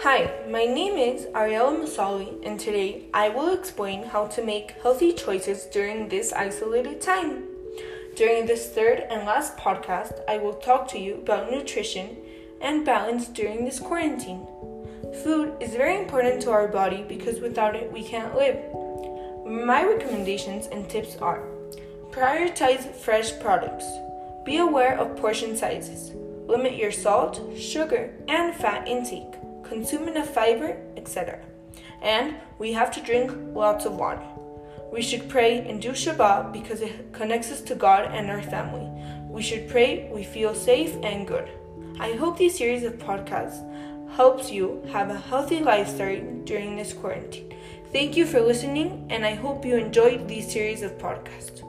Hi, my name is Ariella Masali, and today I will explain how to make healthy choices during this isolated time. During this third and last podcast, I will talk to you about nutrition and balance during this quarantine. Food is very important to our body because without it, we can't live. My recommendations and tips are prioritize fresh products, be aware of portion sizes, limit your salt, sugar, and fat intake consume enough fiber, etc. And we have to drink lots of water. We should pray and do Shabbat because it connects us to God and our family. We should pray we feel safe and good. I hope this series of podcasts helps you have a healthy lifestyle during this quarantine. Thank you for listening, and I hope you enjoyed this series of podcasts.